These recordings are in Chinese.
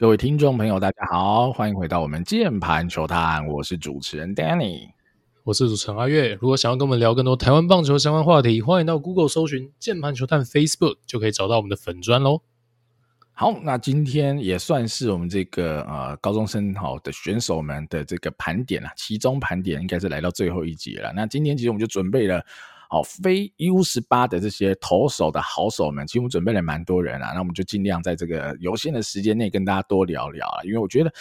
各位听众朋友，大家好，欢迎回到我们键盘球探，我是主持人 Danny，我是主持人阿月。如果想要跟我们聊更多台湾棒球相关话题，欢迎到 Google 搜寻键盘球探 Facebook，就可以找到我们的粉专喽。好，那今天也算是我们这个呃高中生好的选手们的这个盘点了，其中盘点应该是来到最后一集了。那今天其实我们就准备了。好，非 U 十八的这些投手的好手们，其实我们准备了蛮多人啊，那我们就尽量在这个有限的时间内跟大家多聊聊啊，因为我觉得，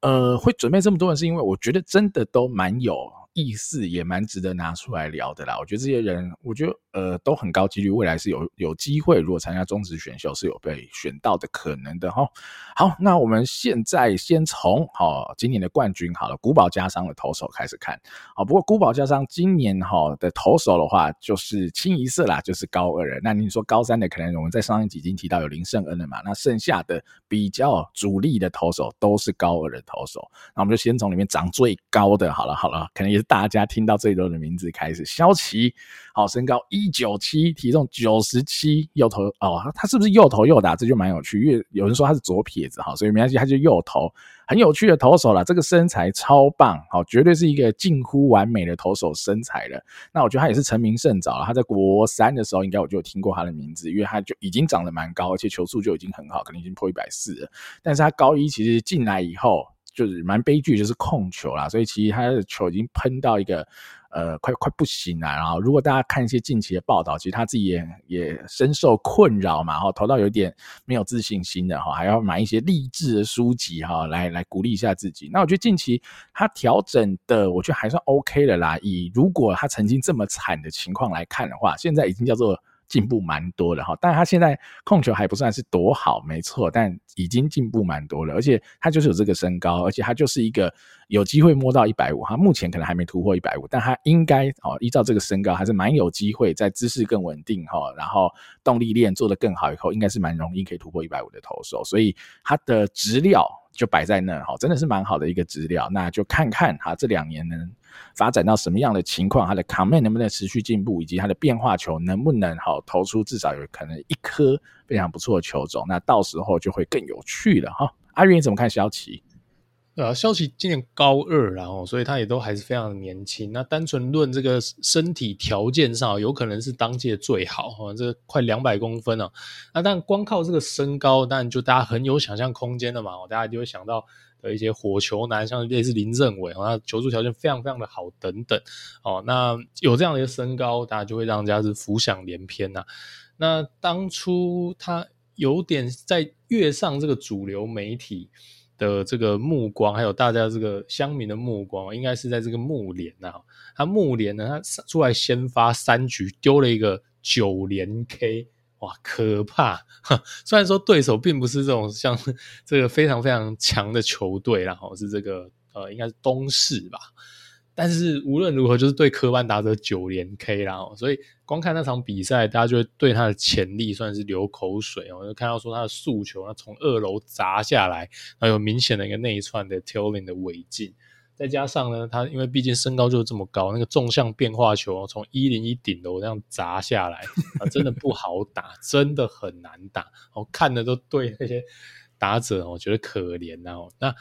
呃，会准备这么多人，是因为我觉得真的都蛮有。意思也蛮值得拿出来聊的啦。我觉得这些人，我觉得呃都很高几率，未来是有有机会，如果参加中职选秀是有被选到的可能的哈。好，那我们现在先从哈今年的冠军好了，古堡加商的投手开始看。好，不过古堡加商今年哈的投手的话，就是清一色啦，就是高二人。那你说高三的，可能我们在上一集已经提到有林胜恩了嘛？那剩下的比较主力的投手都是高二的投手。那我们就先从里面长最高的好了，好了，可能也。大家听到最多的名字开始，萧齐，好，身高一九七，体重九十七，右投哦，他是不是右投右打？这就蛮有趣，因为有人说他是左撇子哈，所以没关系，他就右投，很有趣的投手啦。这个身材超棒，好，绝对是一个近乎完美的投手身材了。那我觉得他也是成名甚早了，他在国三的时候，应该我就有听过他的名字，因为他就已经长得蛮高，而且球速就已经很好，可能已经破一百四了。但是他高一其实进来以后。就是蛮悲剧，就是控球啦，所以其实他的球已经喷到一个呃快快不行了。然后如果大家看一些近期的报道，其实他自己也也深受困扰嘛，哈，投到有点没有自信心的哈，还要买一些励志的书籍哈，来来鼓励一下自己。那我觉得近期他调整的，我觉得还算 OK 的啦。以如果他曾经这么惨的情况来看的话，现在已经叫做。进步蛮多的哈，但他现在控球还不算是多好，没错，但已经进步蛮多了，而且他就是有这个身高，而且他就是一个有机会摸到一百五，他目前可能还没突破一百五，但他应该哦，依照这个身高还是蛮有机会在姿势更稳定哈，然后动力链做得更好以后，应该是蛮容易可以突破一百五的投手，所以他的资料就摆在那哈，真的是蛮好的一个资料，那就看看他这两年能。发展到什么样的情况，他的 command 能不能持续进步，以及他的变化球能不能好投出至少有可能一颗非常不错的球种，那到时候就会更有趣了哈。阿云你怎么看萧呃，萧齐今年高二，然后所以他也都还是非常年轻。那单纯论这个身体条件上，有可能是当届最好哈，这快两百公分啊。那但光靠这个身高，当然就大家很有想象空间的嘛，大家就会想到。的一些火球男，像类似林政伟，他球速条件非常非常的好，等等，哦，那有这样的一个身高，大家就会让人家是浮想联翩呐。那当初他有点在跃上这个主流媒体的这个目光，还有大家这个乡民的目光，应该是在这个木联呐。他木联呢，他出来先发三局，丢了一个九连 K。哇，可怕！虽然说对手并不是这种像这个非常非常强的球队，然后是这个呃，应该是东市吧，但是无论如何，就是对科班打者九连 K，然后所以光看那场比赛，大家就会对他的潜力算是流口水哦，就看到说他的速球，他从二楼砸下来，然后有明显的一个内串的 tailing 的尾劲。再加上呢，他因为毕竟身高就是这么高，那个纵向变化球从一零一顶楼这样砸下来啊，真的不好打，真的很难打。我看的都对那些打者，我觉得可怜呐。那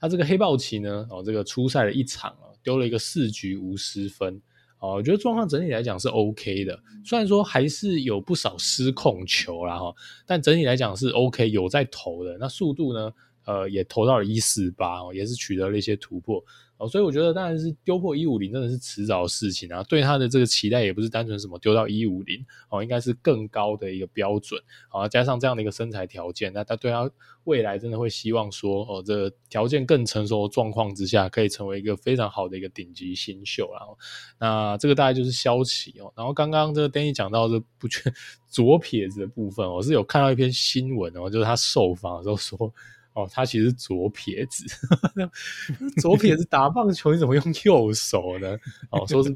他这个黑豹旗呢，哦，这个初赛的一场哦，丢了一个四局无失分。哦，我觉得状况整体来讲是 OK 的，虽然说还是有不少失控球啦哈，但整体来讲是 OK，有在投的。那速度呢，呃，也投到了一四八哦，也是取得了一些突破。所以我觉得当然是丢破一五零真的是迟早的事情啊。对他的这个期待也不是单纯什么丢到一五零哦，应该是更高的一个标准。好，加上这样的一个身材条件，那他对他未来真的会希望说哦，这条件更成熟的状况之下，可以成为一个非常好的一个顶级新秀。然后，那这个大概就是消息哦。然后刚刚这个 Danny 讲到这不缺 左撇子的部分，我是有看到一篇新闻哦，就是他受访的时候说。哦，他其实左撇子，左撇子打棒球你怎么用右手呢？哦，说是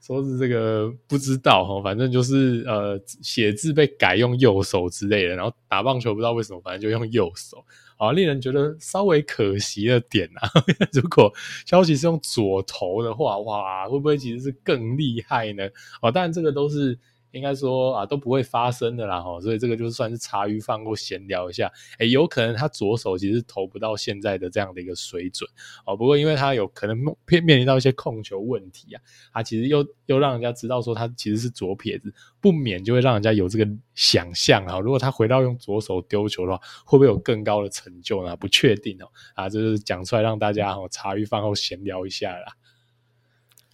说是这个不知道哈，反正就是呃写字被改用右手之类的，然后打棒球不知道为什么，反正就用右手，啊，令人觉得稍微可惜的点啊。如果消息是用左投的话，哇，会不会其实是更厉害呢？哦，当然这个都是应该说啊都不会发生的啦哈，所以这个就算是茶余饭后闲聊一下，诶，有可能他左手其实投不到现在的这样的一个水准哦，不过因为他有可能面面临到一些控球问题啊，他其实又又让人家知道说他其实是左撇子，不免就会让人家有这个想象啊，如果他回到用左手丢球的话，会不会有更高的成就呢？不确定哦，啊，就是讲出来让大家哈茶余饭后闲聊一下啦。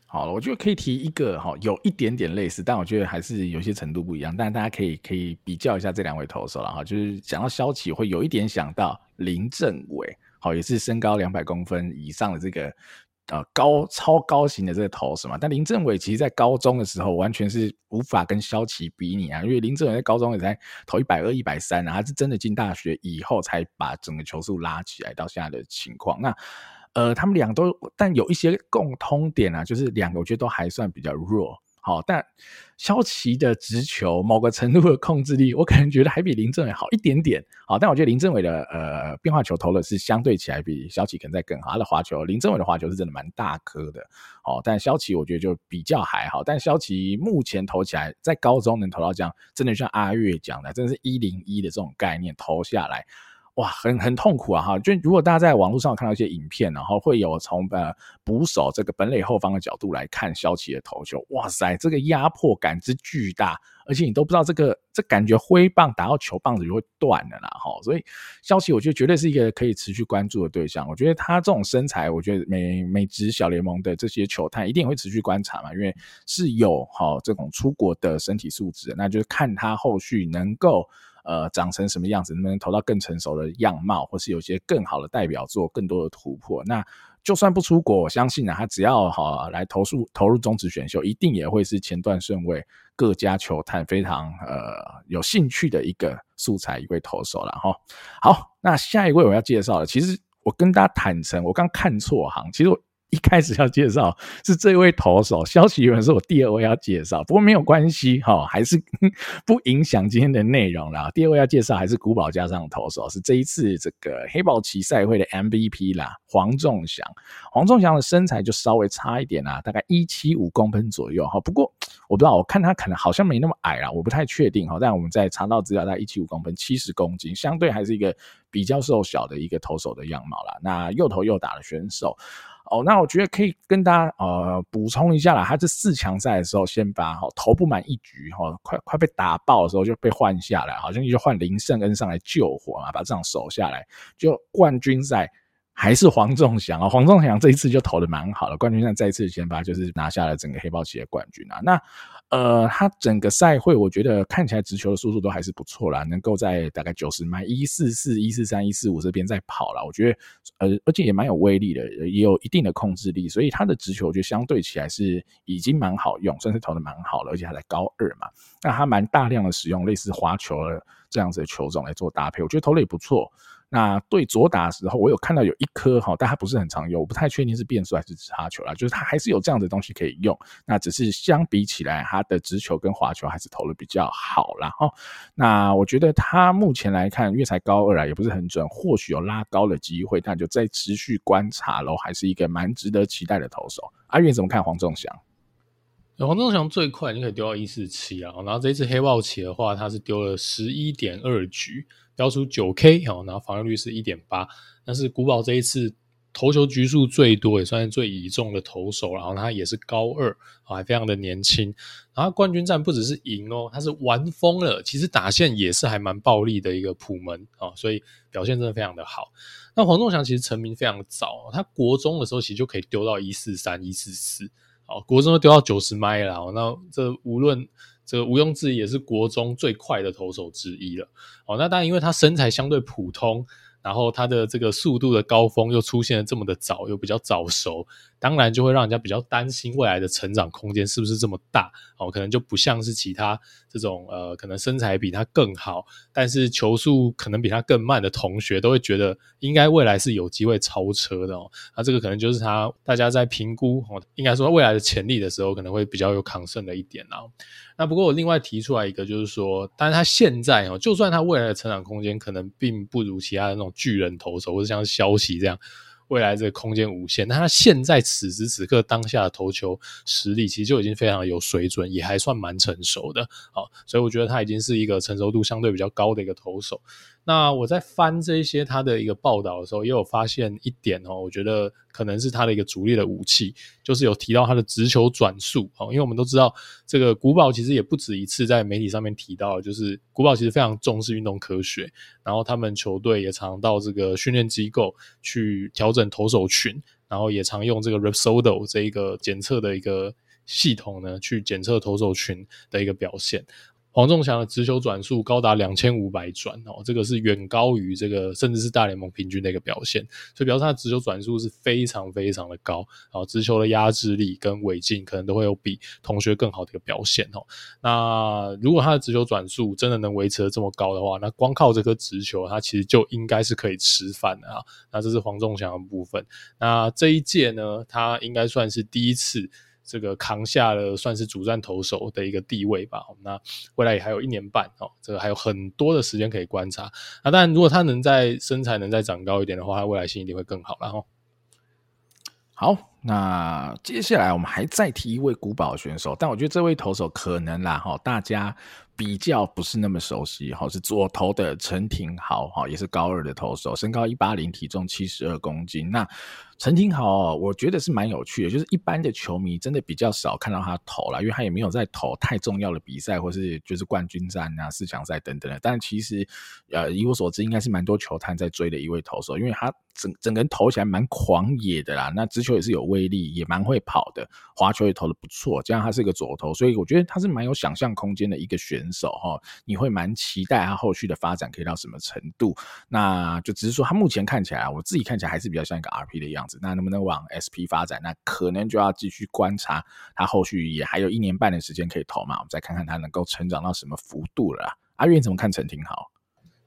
好了，我觉得可以提一个哈，有一点点类似，但我觉得还是有些程度不一样。但大家可以可以比较一下这两位投手了哈，就是讲到萧齐，会有一点想到林政伟，好，也是身高两百公分以上的这个呃高超高型的这个投手嘛。但林政伟其实在高中的时候完全是无法跟萧齐比拟啊，因为林政伟在高中也才投一百二、一百三啊，他是真的进大学以后才把整个球速拉起来到现在的情况。那呃，他们俩都，但有一些共通点啊，就是两个我觉得都还算比较弱。好，但萧齐的直球某个程度的控制力，我可能觉得还比林政伟好一点点。好，但我觉得林政伟的呃变化球投的是相对起来比萧齐可能在更好。他的滑球，林政伟的滑球是真的蛮大颗的。哦，但萧齐我觉得就比较还好。但萧齐目前投起来，在高中能投到这样，真的像阿月讲的，真的是一零一的这种概念投下来。哇，很很痛苦啊！哈，就如果大家在网络上看到一些影片，然后会有从呃捕手这个本垒后方的角度来看萧齐的投球，哇塞，这个压迫感之巨大，而且你都不知道这个这感觉挥棒打到球棒子就会断了啦！哈，所以萧齐我觉得绝对是一个可以持续关注的对象。我觉得他这种身材，我觉得美美职小联盟的这些球探一定会持续观察嘛，因为是有哈这种出国的身体素质，那就是看他后续能够。呃，长成什么样子，能不能投到更成熟的样貌，或是有些更好的代表作，更多的突破？那就算不出国，我相信呢、啊，他只要哈来投诉投入中职选秀，一定也会是前段顺位各家球探非常呃有兴趣的一个素材一位投手了哈。好，那下一位我要介绍的，其实我跟大家坦诚，我刚看错行，其实我。一开始要介绍是这位投手，消息原本是我第二位要介绍，不过没有关系哈，还是 不影响今天的内容啦。第二位要介绍还是古堡加上投手，是这一次这个黑豹旗赛会的 MVP 啦，黄仲祥。黄仲祥的身材就稍微差一点啦，大概一七五公分左右哈。不过我不知道，我看他可能好像没那么矮啦，我不太确定哈。但我们在查到资料，大概一七五公分，七十公斤，相对还是一个比较瘦小的一个投手的样貌啦。那又投又打的选手。哦，那我觉得可以跟大家呃补充一下啦，他这四强赛的时候先发哈，投不满一局哈，快快被打爆的时候就被换下来，好像就换林胜恩上来救火嘛，把这场守下来，就冠军赛。还是黄仲祥啊，黄仲祥这一次就投的蛮好的，冠军赛再次先发就是拿下了整个黑豹旗的冠军啊。那呃，他整个赛会我觉得看起来直球的速度都还是不错啦，能够在大概九十迈一四四、一四三、一四五这边在跑了，我觉得呃，而且也蛮有威力的，也有一定的控制力，所以他的直球就相对起来是已经蛮好用，算是投的蛮好了，而且还在高二嘛，那他蛮大量的使用类似滑球的这样子的球种来做搭配，我觉得投的也不错。那对左打的时候，我有看到有一颗哈，但它不是很常用，我不太确定是变速还是直插球啦，就是它还是有这样的东西可以用。那只是相比起来，它的直球跟滑球还是投的比较好啦哈。那我觉得他目前来看，因为才高二啊，也不是很准，或许有拉高的机会，那就再持续观察喽，还是一个蛮值得期待的投手。阿远怎么看黄仲祥？黄仲祥最快你可以丢到一四七啊，然后这一次黑豹旗的话，他是丢了十一点二局。标出九 K 哦，然后防御率是一点八，但是古堡这一次投球局数最多，也算是最倚重的投手，然后他也是高二，还非常的年轻。然后冠军战不只是赢哦，他是玩疯了，其实打线也是还蛮暴力的一个普门啊，所以表现真的非常的好。那黄仲祥其实成名非常早，他国中的时候其实就可以丢到一四三、一四四，哦，国中都丢到九十迈了，那这无论。这个毋庸置疑也是国中最快的投手之一了。哦，那当然，因为他身材相对普通，然后他的这个速度的高峰又出现的这么的早，又比较早熟。当然就会让人家比较担心未来的成长空间是不是这么大哦，可能就不像是其他这种呃，可能身材比他更好，但是球速可能比他更慢的同学，都会觉得应该未来是有机会超车的哦。那这个可能就是他大家在评估哦，应该说未来的潜力的时候，可能会比较有抗胜的一点啊。那不过我另外提出来一个，就是说，但是他现在哦，就算他未来的成长空间可能并不如其他的那种巨人投手，或者像消息这样。未来这个空间无限。那他现在此时此刻当下的投球实力，其实就已经非常有水准，也还算蛮成熟的。好，所以我觉得他已经是一个成熟度相对比较高的一个投手。那我在翻这一些他的一个报道的时候，也有发现一点哦，我觉得可能是他的一个主力的武器，就是有提到他的直球转速哦。因为我们都知道，这个古堡其实也不止一次在媒体上面提到，就是古堡其实非常重视运动科学，然后他们球队也常到这个训练机构去调整投手群，然后也常用这个 Rapsodo 这一个检测的一个系统呢，去检测投手群的一个表现。黄仲祥的直球转速高达两千五百转哦，这个是远高于这个甚至是大联盟平均的一个表现，所以表示他的直球转速是非常非常的高，然后直球的压制力跟尾劲可能都会有比同学更好的一个表现哦。那如果他的直球转速真的能维持的这么高的话，那光靠这颗直球，他其实就应该是可以吃饭的啊。那这是黄仲祥的部分。那这一届呢，他应该算是第一次。这个扛下了算是主战投手的一个地位吧。那未来也还有一年半哦，这个还有很多的时间可以观察。那当然，如果他能在身材能再长高一点的话，他未来性一定会更好。然后，好，那接下来我们还再提一位古堡选手，但我觉得这位投手可能啦哈，大家比较不是那么熟悉哈，是左投的陈廷豪哈，也是高二的投手，身高一八零，体重七十二公斤。那陈廷豪，我觉得是蛮有趣的，就是一般的球迷真的比较少看到他投了，因为他也没有在投太重要的比赛，或是就是冠军战啊、四强赛等等的。但其实，呃，以我所知，应该是蛮多球探在追的一位投手，因为他整整个人投起来蛮狂野的啦，那直球也是有威力，也蛮会跑的，滑球也投的不错。加上他是一个左投，所以我觉得他是蛮有想象空间的一个选手哈。你会蛮期待他后续的发展可以到什么程度？那就只是说他目前看起来，我自己看起来还是比较像一个 RP 的样子。那能不能往 SP 发展？那可能就要继续观察，他后续也还有一年半的时间可以投嘛，我们再看看他能够成长到什么幅度了。阿月怎么看陈廷豪？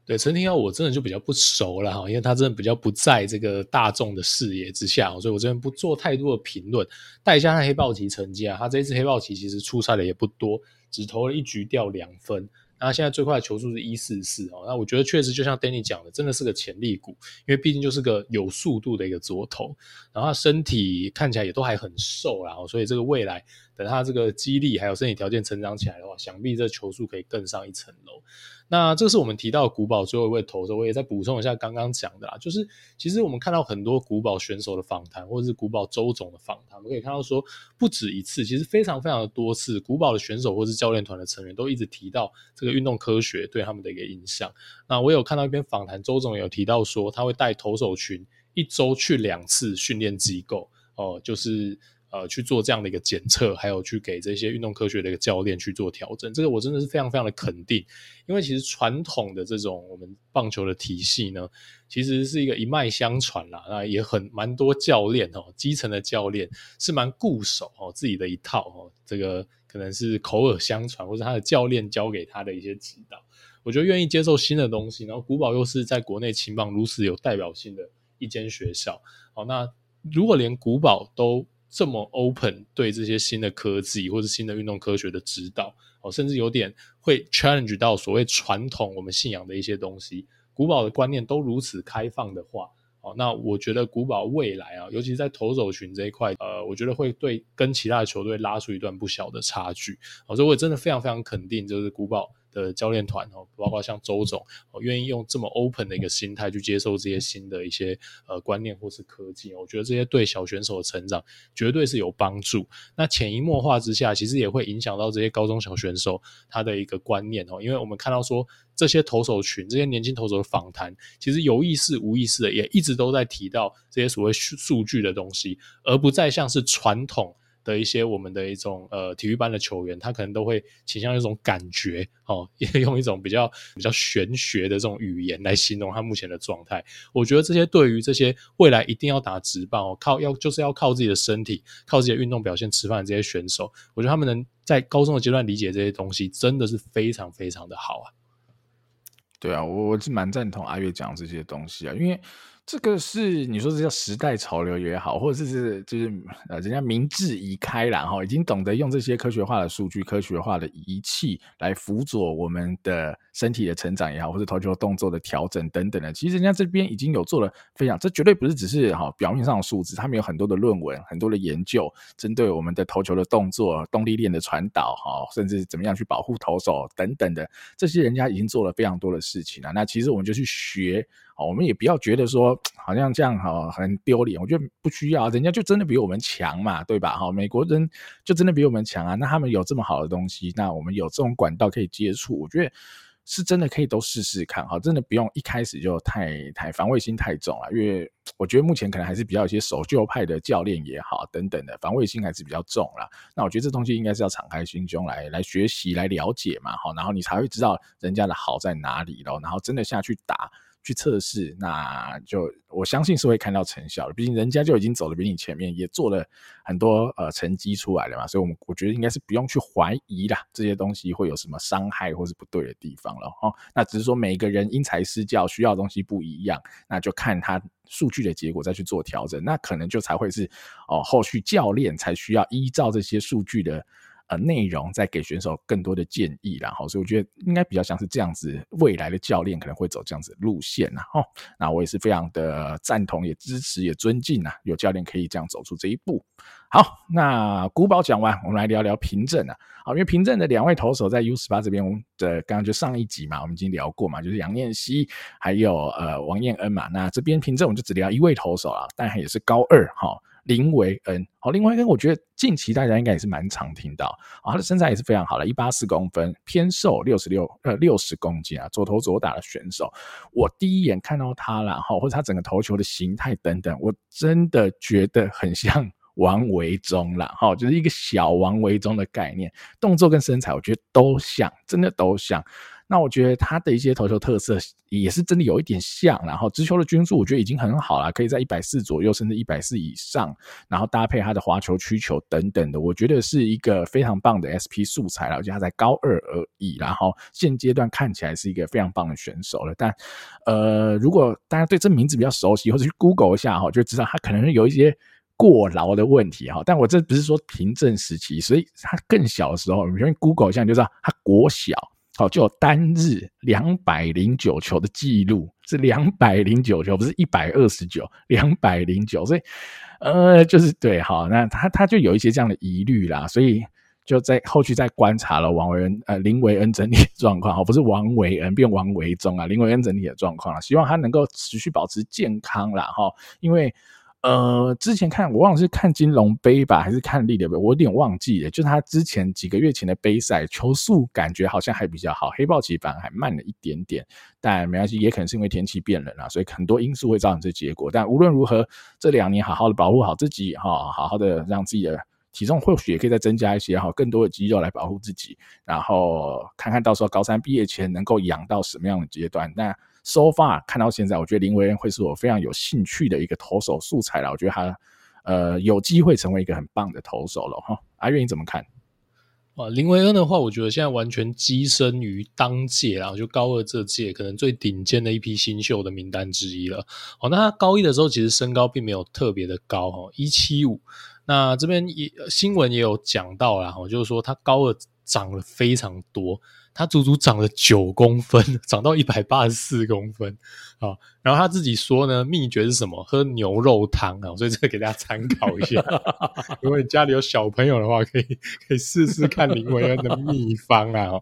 对陈廷豪，我真的就比较不熟了哈，因为他真的比较不在这个大众的视野之下，所以我这边不做太多的评论。带一下黑豹旗成绩啊，他这一次黑豹旗其实出赛的也不多，只投了一局掉两分。那现在最快的球速是一四四哦，那我觉得确实就像 Danny 讲的，真的是个潜力股，因为毕竟就是个有速度的一个左投，然后他身体看起来也都还很瘦啦，所以这个未来等他这个肌力还有身体条件成长起来的话，想必这球速可以更上一层楼。那这个是我们提到古堡最后一位投手，我也再补充一下刚刚讲的啦，就是其实我们看到很多古堡选手的访谈，或者是古堡周总的访谈，我们可以看到说不止一次，其实非常非常的多次，古堡的选手或是教练团的成员都一直提到这个运动科学对他们的一个影响。那我有看到一篇访谈，周总有提到说他会带投手群一周去两次训练机构，哦，就是。呃，去做这样的一个检测，还有去给这些运动科学的一个教练去做调整，这个我真的是非常非常的肯定，因为其实传统的这种我们棒球的体系呢，其实是一个一脉相传啦，那也很蛮多教练哦，基层的教练是蛮固守哦自己的一套哦，这个可能是口耳相传，或者他的教练教给他的一些指导，我觉得愿意接受新的东西，然后古堡又是在国内青棒如此有代表性的一间学校，好，那如果连古堡都这么 open 对这些新的科技或者新的运动科学的指导，哦，甚至有点会 challenge 到所谓传统我们信仰的一些东西。古堡的观念都如此开放的话，哦，那我觉得古堡未来啊，尤其是在投手群这一块，呃，我觉得会对跟其他的球队拉出一段不小的差距。哦，所以我真的非常非常肯定，就是古堡。的教练团哦，包括像周总哦，愿意用这么 open 的一个心态去接受这些新的一些呃观念或是科技，我觉得这些对小选手的成长绝对是有帮助。那潜移默化之下，其实也会影响到这些高中小选手他的一个观念哦，因为我们看到说这些投手群、这些年轻投手的访谈，其实有意识无意识的也一直都在提到这些所谓数数据的东西，而不再像是传统。的一些我们的一种呃体育班的球员，他可能都会倾向一种感觉哦，也用一种比较比较玄学的这种语言来形容他目前的状态。我觉得这些对于这些未来一定要打直棒哦，靠要就是要靠自己的身体、靠自己的运动表现吃饭的这些选手，我觉得他们能在高中的阶段理解这些东西，真的是非常非常的好啊。对啊，我我是蛮赞同阿月讲这些东西啊，因为。这个是你说这叫时代潮流也好，或者是就是呃，人家明智已开朗哈，已经懂得用这些科学化的数据、科学化的仪器来辅佐我们的身体的成长也好，或者投球动作的调整等等的。其实人家这边已经有做了非常，这绝对不是只是哈表面上的数字，他们有很多的论文、很多的研究，针对我们的投球的动作、动力链的传导哈，甚至怎么样去保护投手等等的，这些人家已经做了非常多的事情了。那其实我们就去学。哦我们也不要觉得说好像这样哈很丢脸，我觉得不需要，人家就真的比我们强嘛，对吧？哈，美国人就真的比我们强啊，那他们有这么好的东西，那我们有这种管道可以接触，我觉得是真的可以都试试看哈，真的不用一开始就太太防卫心太重了，因为我觉得目前可能还是比较一些守旧派的教练也好等等的防卫心还是比较重啦。那我觉得这东西应该是要敞开心胸来来学习来了解嘛，哈，然后你才会知道人家的好在哪里咯，然后真的下去打。去测试，那就我相信是会看到成效的。毕竟人家就已经走得比你前面，也做了很多呃成绩出来了嘛。所以，我们我觉得应该是不用去怀疑啦，这些东西会有什么伤害或是不对的地方了哦。那只是说每个人因材施教，需要的东西不一样，那就看他数据的结果再去做调整。那可能就才会是哦，后续教练才需要依照这些数据的。呃，内容再给选手更多的建议啦，哈，所以我觉得应该比较像是这样子，未来的教练可能会走这样子路线呐，哈，那我也是非常的赞同，也支持，也尊敬呐，有教练可以这样走出这一步。好，那古堡讲完，我们来聊聊凭证啊，好，因为凭证的两位投手在 U18 这边我们的，刚刚就上一集嘛，我们已经聊过嘛，就是杨念希还有呃王彦恩嘛，那这边凭证我们就只聊一位投手啊，但也是高二哈。林维恩，好，林维恩，我觉得近期大家应该也是蛮常听到，他的身材也是非常好的，一八四公分，偏瘦，六十六呃六十公斤啊，左投左打的选手。我第一眼看到他了哈，或者他整个投球的形态等等，我真的觉得很像王维中啦，哈，就是一个小王维中的概念，动作跟身材，我觉得都像，真的都像。那我觉得他的一些投球特色也是真的有一点像，然后直球的均速我觉得已经很好了，可以在一百四左右，甚至一百四以上，然后搭配他的滑球、曲球等等的，我觉得是一个非常棒的 SP 素材了。而且他在高二而已，然后现阶段看起来是一个非常棒的选手了。但呃，如果大家对这名字比较熟悉，或者去 Google 一下哈，就知道他可能有一些过劳的问题哈。但我这不是说平镇时期，所以他更小的时候，你先 Google 一下，你就知道他国小。好，就有单日两百零九球的记录，是两百零九球，不是一百二十九，两百零九。所以，呃，就是对，好，那他他就有一些这样的疑虑啦，所以就在后续再观察了王维恩，呃，林维恩整体状况，好，不是王维恩变王维中啊，林维恩整体的状况啊，希望他能够持续保持健康啦，哈，因为。呃，之前看我忘了是看金龙杯吧，还是看立德杯，我有点忘记了。就是他之前几个月前的杯赛，球速感觉好像还比较好，黑豹旗反而还慢了一点点。但没关系，也可能是因为天气变冷了，所以很多因素会造成这结果。但无论如何，这两年好好的保护好自己哈，好好的让自己的体重或许也可以再增加一些哈，更多的肌肉来保护自己，然后看看到时候高三毕业前能够养到什么样的阶段。那。So far 看到现在，我觉得林维恩会是我非常有兴趣的一个投手素材了。我觉得他呃有机会成为一个很棒的投手了哈。阿跃你怎么看？啊，林维恩的话，我觉得现在完全跻身于当届，然后就高二这届可能最顶尖的一批新秀的名单之一了。哦，那他高一的时候其实身高并没有特别的高哈，一七五。那这边也新闻也有讲到啦，就是说他高二长了非常多。他足足长了九公分，长到一百八十四公分啊！然后他自己说呢，秘诀是什么？喝牛肉汤啊！所以这个给大家参考一下。如果你家里有小朋友的话，可以可以试试看林维恩的秘方啊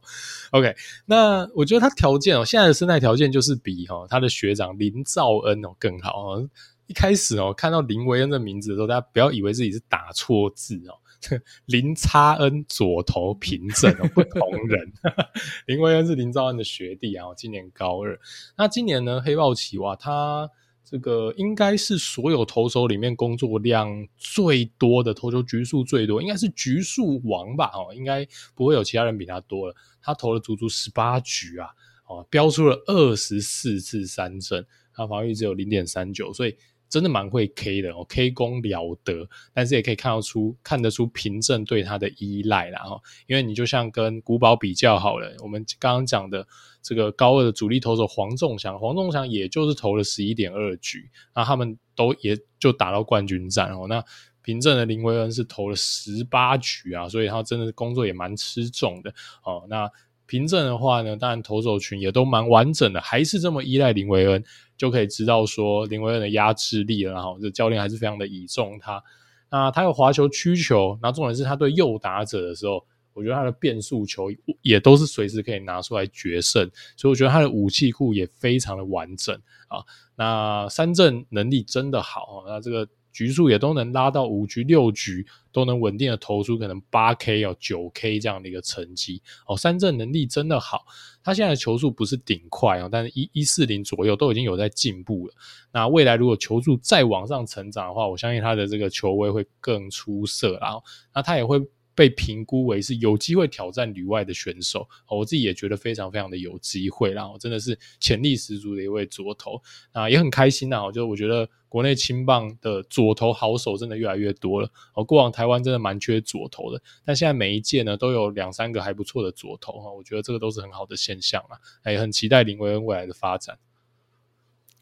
！OK，那我觉得他条件哦，现在的生态条件就是比哈他的学长林兆恩哦更好。一开始哦，看到林维恩的名字的时候，大家不要以为自己是打错字哦。林差恩左投平整哦，不同人。林威恩是林兆恩的学弟啊，今年高二。那今年呢，黑豹旗哇，他这个应该是所有投手里面工作量最多的，投球局数最多，应该是局数王吧？哦，应该不会有其他人比他多了。他投了足足十八局啊，哦，标出了二十四次三振，他防御只有零点三九，所以。真的蛮会 K 的哦，K 功了得，但是也可以看得出看得出平镇对他的依赖啦哈，因为你就像跟古堡比较好了，我们刚刚讲的这个高二的主力投手黄仲祥，黄仲祥也就是投了十一点二局，那他们都也就打到冠军战哦，那平镇的林维恩是投了十八局啊，所以他真的工作也蛮吃重的哦，那。平镇的话呢，当然投手群也都蛮完整的，还是这么依赖林维恩，就可以知道说林维恩的压制力了。然后这教练还是非常的倚重他。那他有滑球、曲球，那重点是他对右打者的时候，我觉得他的变速球也都是随时可以拿出来决胜。所以我觉得他的武器库也非常的完整啊。那三振能力真的好，那这个。局数也都能拉到五局六局，都能稳定的投出可能八 K 哦九 K 这样的一个成绩哦，三振能力真的好。他现在的球速不是顶快哦，但是一一四零左右都已经有在进步了。那未来如果球速再往上成长的话，我相信他的这个球威会更出色。然后，那他也会。被评估为是有机会挑战旅外的选手，我自己也觉得非常非常的有机会，然后真的是潜力十足的一位左投啊，也很开心呐。就我觉得国内青棒的左投好手真的越来越多了。哦，过往台湾真的蛮缺左投的，但现在每一届呢都有两三个还不错的左投哈，我觉得这个都是很好的现象啊，也很期待林维恩未来的发展。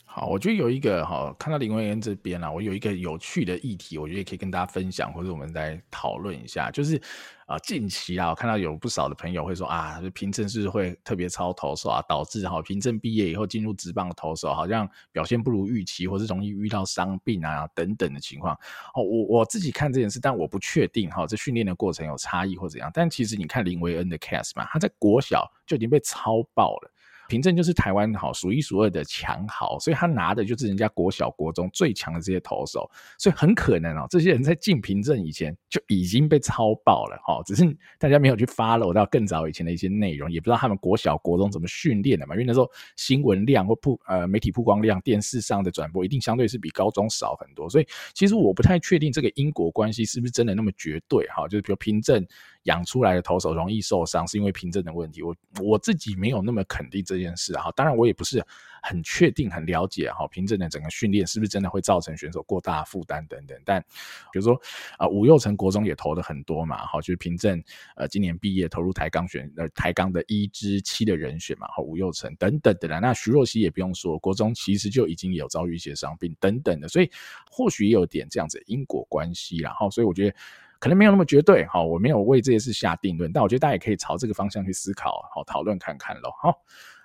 好，我觉得有一个哈，看到林维恩这边啊，我有一个有趣的议题，我觉得也可以跟大家分享，或者我们再讨论一下。就是啊，近期啊，我看到有不少的朋友会说啊，平镇是会特别超投手啊，导致哈平镇毕业以后进入职棒的投手好像表现不如预期，或是容易遇到伤病啊等等的情况。哦，我我自己看这件事，但我不确定哈，这训练的过程有差异或怎样。但其实你看林维恩的 case 嘛，他在国小就已经被超爆了。平镇就是台湾好数一数二的强豪，所以他拿的就是人家国小国中最强的这些投手，所以很可能哦，这些人在进平镇以前就已经被操爆了哈，只是大家没有去 follow 到更早以前的一些内容，也不知道他们国小国中怎么训练的嘛，因为那时候新闻量或曝呃媒体曝光量、电视上的转播一定相对是比高中少很多，所以其实我不太确定这个因果关系是不是真的那么绝对哈，就是比如平镇。养出来的投手容易受伤，是因为平镇的问题。我我自己没有那么肯定这件事哈。当然，我也不是很确定、很了解哈。平镇的整个训练是不是真的会造成选手过大负担等等？但比如说啊，吴又成国中也投的很多嘛，哈，就是平镇呃今年毕业投入台钢选呃台钢的一支七的人选嘛，哈，吴又成等等的啦。那徐若曦也不用说，国中其实就已经有遭遇一些伤病等等的，所以或许也有点这样子因果关系，然后所以我觉得。可能没有那么绝对，好，我没有为这些事下定论，但我觉得大家也可以朝这个方向去思考，好，讨论看看咯。好，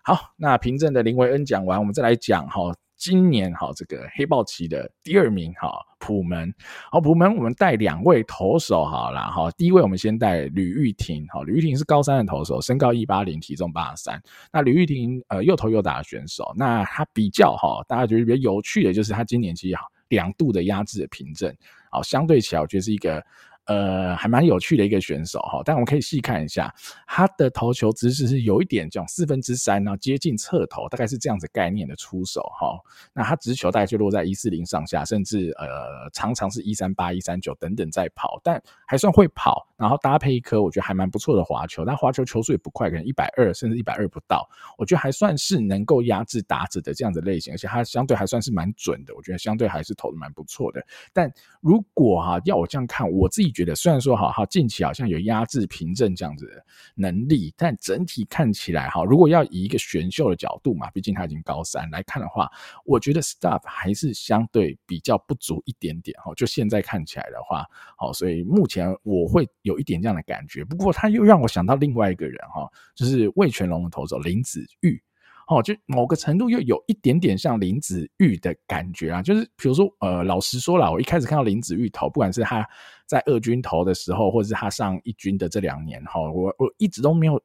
好，那凭证的林维恩讲完，我们再来讲哈，今年哈这个黑豹旗的第二名哈普门，好，普门我们带两位投手好了哈，第一位我们先带吕玉婷，好，吕玉婷是高三的投手，身高一八零，体重八十三，那吕玉婷呃又投又打的选手，那他比较哈，大家觉得比较有趣的就是他今年其实两度的压制的凭证，好，相对起来我觉得是一个。呃，还蛮有趣的一个选手哈，但我们可以细看一下他的投球姿势是有一点这种四分之三，然后接近侧投，大概是这样子概念的出手哈。那他直球大概就落在一四零上下，甚至呃常常是一三八、一三九等等在跑，但还算会跑，然后搭配一颗我觉得还蛮不错的滑球，但滑球球速也不快，可能一百二甚至一百二不到，我觉得还算是能够压制打者的这样子类型，而且他相对还算是蛮准的，我觉得相对还是投的蛮不错的。但如果哈要我这样看，我自己觉觉得。虽然说哈哈近期好像有压制平镇这样子的能力，但整体看起来哈，如果要以一个选秀的角度嘛，毕竟他已经高三来看的话，我觉得 stuff 还是相对比较不足一点点哈。就现在看起来的话，好，所以目前我会有一点这样的感觉。不过他又让我想到另外一个人哈，就是魏全龙的投手林子玉。哦，就某个程度又有一点点像林子玉的感觉啊，就是比如说，呃，老实说啦，我一开始看到林子玉投，不管是他在二军投的时候，或者是他上一军的这两年，哈，我我一直都没有，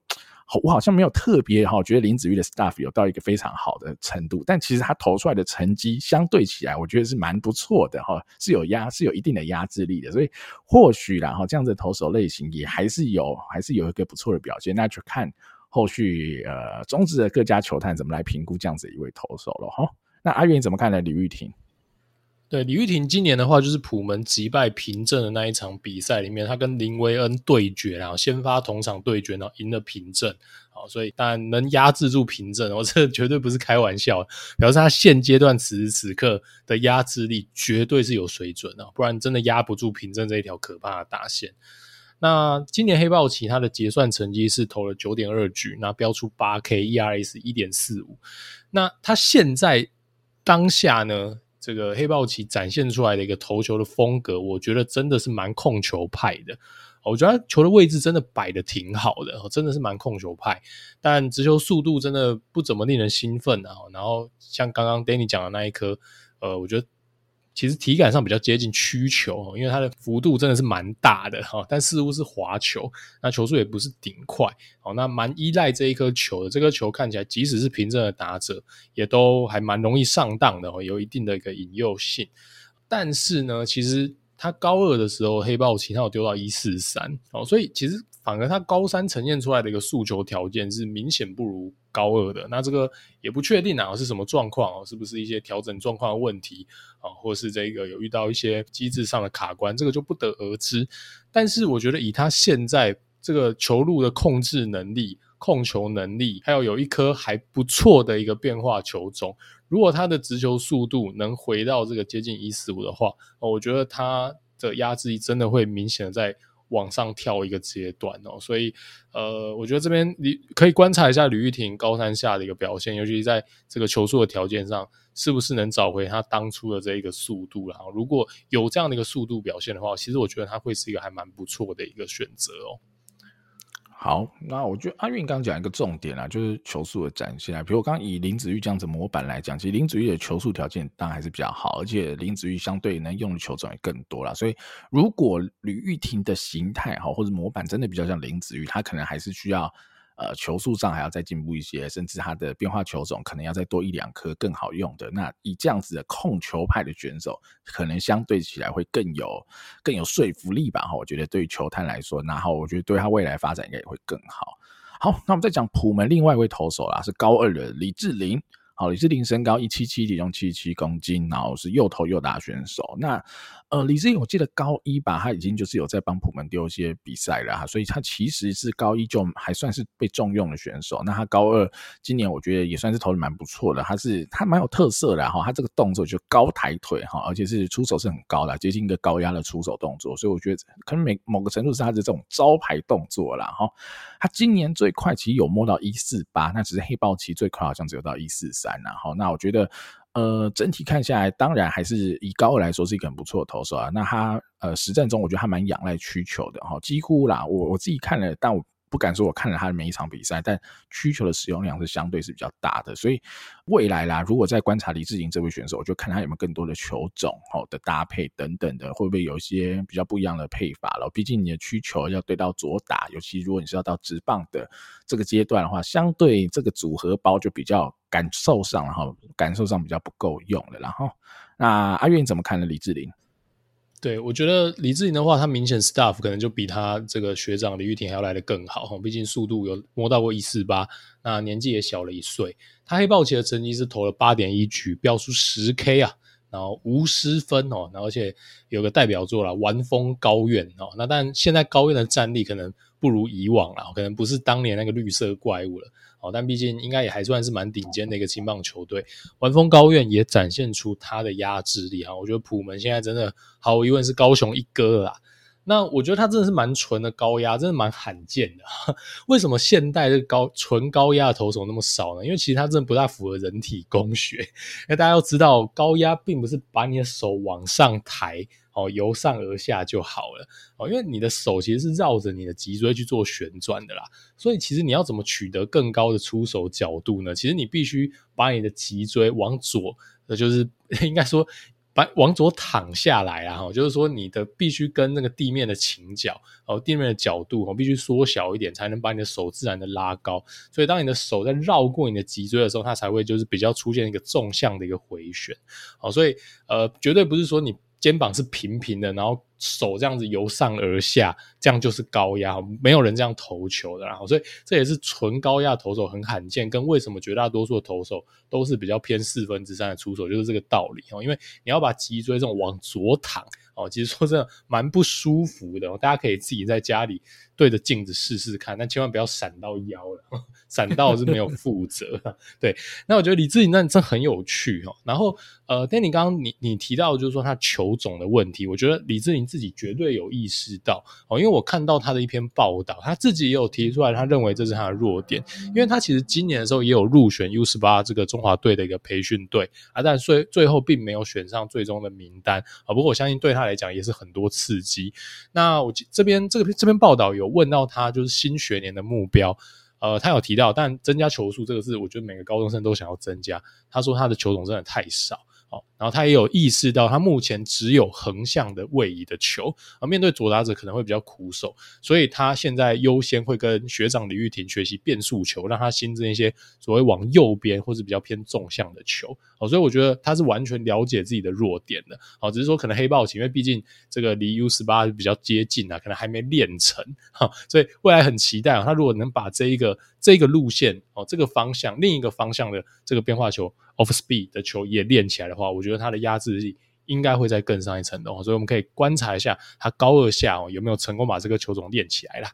我好像没有特别哈，觉得林子玉的 stuff 有到一个非常好的程度，但其实他投出来的成绩相对起来，我觉得是蛮不错的哈，是有压，是有一定的压制力的，所以或许啦，哈，这样子投手类型也还是有，还是有一个不错的表现，那就看。后续呃，中职的各家球探怎么来评估这样子一位投手了哈？那阿元你怎么看呢？李玉婷？对，李玉婷今年的话，就是普门击败平镇的那一场比赛里面，他跟林维恩对决，然后先发同场对决，然后赢了平镇，好，所以当然能压制住平镇，我 这绝对不是开玩笑，表示他现阶段此时此刻的压制力绝对是有水准的，不然真的压不住平镇这一条可怕的大线。那今年黑豹旗他的结算成绩是投了九点二局，那标出八 K，ERA 一点四五，那他现在当下呢？这个黑豹旗展现出来的一个投球的风格，我觉得真的是蛮控球派的。我觉得他球的位置真的摆的挺好的，真的是蛮控球派。但直球速度真的不怎么令人兴奋啊。然后像刚刚 Danny 讲的那一颗，呃，我觉得。其实体感上比较接近曲球，因为它的幅度真的是蛮大的哈，但似乎是滑球，那球速也不是顶快，好，那蛮依赖这一颗球的。这颗球看起来，即使是平正的打者，也都还蛮容易上当的哦，有一定的一个引诱性。但是呢，其实他高二的时候，黑豹旗他有丢到一四三，哦，所以其实反而他高三呈现出来的一个诉求条件是明显不如。高二的那这个也不确定啊，是什么状况哦？是不是一些调整状况的问题啊？或是这个有遇到一些机制上的卡关，这个就不得而知。但是我觉得以他现在这个球路的控制能力、控球能力，还有有一颗还不错的一个变化球种，如果他的直球速度能回到这个接近一四五的话，我觉得他的压制力真的会明显的在。往上跳一个阶段哦，所以呃，我觉得这边你可以观察一下吕玉婷高三下的一个表现，尤其是在这个球速的条件上，是不是能找回他当初的这一个速度？然后如果有这样的一个速度表现的话，其实我觉得他会是一个还蛮不错的一个选择哦。好，那我觉得阿运刚讲一个重点啊，就是球速的展现啊。比如我刚以林子玉这样子模板来讲，其实林子玉的球速条件当然还是比较好，而且林子玉相对能用的球种也更多了。所以如果吕玉婷的形态哈或者模板真的比较像林子玉，她可能还是需要。呃，球速上还要再进步一些，甚至他的变化球种可能要再多一两颗更好用的。那以这样子的控球派的选手，可能相对起来会更有更有说服力吧？哈，我觉得对于球探来说，然后我觉得对他未来发展应该也会更好。好，那我们再讲普门另外一位投手啦，是高二的李志玲。好，李智麟身高一七七，体重七七公斤，然后是右投右打选手。那呃，李智麟我记得高一吧，他已经就是有在帮普门丢一些比赛了哈，所以他其实是高一就还算是被重用的选手。那他高二今年我觉得也算是投的蛮不错的，他是他蛮有特色的哈，他这个动作就高抬腿哈，而且是出手是很高的，接近一个高压的出手动作，所以我觉得可能每某个程度是他的这种招牌动作啦哈。他今年最快其实有摸到一四八，那只是黑豹旗最快好像只有到一四三。然后，那我觉得，呃，整体看下来，当然还是以高二来说是一个很不错的投手啊。那他，呃，实战中我觉得还蛮仰赖需求的哈，几乎啦，我我自己看了，但我。不敢说我看了他的每一场比赛，但曲球的使用量是相对是比较大的，所以未来啦，如果再观察李智麟这位选手，我就看他有没有更多的球种好的搭配等等的，会不会有一些比较不一样的配法了？毕竟你的曲球要对到左打，尤其如果你是要到直棒的这个阶段的话，相对这个组合包就比较感受上，然后感受上比较不够用了。然后，那阿月你怎么看呢？李智麟？对，我觉得李智麟的话，他明显 staff 可能就比他这个学长李玉婷还要来得更好哈，毕竟速度有摸到过一四八，那年纪也小了一岁。他黑豹棋的成绩是投了八点一局，标出十 K 啊，然后无失分哦，而且有个代表作了，玩风高院哦。那但现在高院的战力可能不如以往了，可能不是当年那个绿色怪物了哦。但毕竟应该也还算是蛮顶尖的一个青棒球队，完封高院也展现出他的压制力啊！我觉得普门现在真的毫无疑问是高雄一哥啦。那我觉得他真的是蛮纯的高压，真的蛮罕见的。为什么现代这个高纯高压的投手那么少呢？因为其实他真的不大符合人体工学。那大家要知道，高压并不是把你的手往上抬。哦，由上而下就好了哦，因为你的手其实是绕着你的脊椎去做旋转的啦，所以其实你要怎么取得更高的出手角度呢？其实你必须把你的脊椎往左，呃，就是 应该说把往左躺下来啊，就是说你的必须跟那个地面的倾角哦，地面的角度哦，必须缩小一点，才能把你的手自然的拉高。所以当你的手在绕过你的脊椎的时候，它才会就是比较出现一个纵向的一个回旋。好，所以呃，绝对不是说你。肩膀是平平的，然后手这样子由上而下，这样就是高压，没有人这样投球的。然后，所以这也是纯高压投手很罕见，跟为什么绝大多数的投手都是比较偏四分之三的出手，就是这个道理哦。因为你要把脊椎这种往左躺哦，其实说真的蛮不舒服的。大家可以自己在家里对着镜子试试看，但千万不要闪到腰了，闪到是没有负责。对，那我觉得李志颖那真很有趣哦。然后，呃，Danny 刚刚你你提到就是说他球。种的问题，我觉得李志霖自己绝对有意识到哦，因为我看到他的一篇报道，他自己也有提出来，他认为这是他的弱点，因为他其实今年的时候也有入选 U 十八这个中华队的一个培训队啊，但最最后并没有选上最终的名单啊。不过我相信对他来讲也是很多刺激。那我这边这个这篇报道有问到他就是新学年的目标，呃，他有提到，但增加球数这个是我觉得每个高中生都想要增加。他说他的球种真的太少。好然后他也有意识到，他目前只有横向的位移的球，而面对左打者可能会比较苦手，所以他现在优先会跟学长李玉婷学习变速球，让他新增一些所谓往右边或是比较偏纵向的球。好，所以我觉得他是完全了解自己的弱点的。好，只是说可能黑豹旗，因为毕竟这个离 U 十八比较接近啊，可能还没练成哈，所以未来很期待啊。他如果能把这一个这个路线哦，这个方向另一个方向的这个变化球。off speed 的球也练起来的话，我觉得他的压制力应该会再更上一层楼，所以我们可以观察一下他高二下哦有没有成功把这个球种练起来了。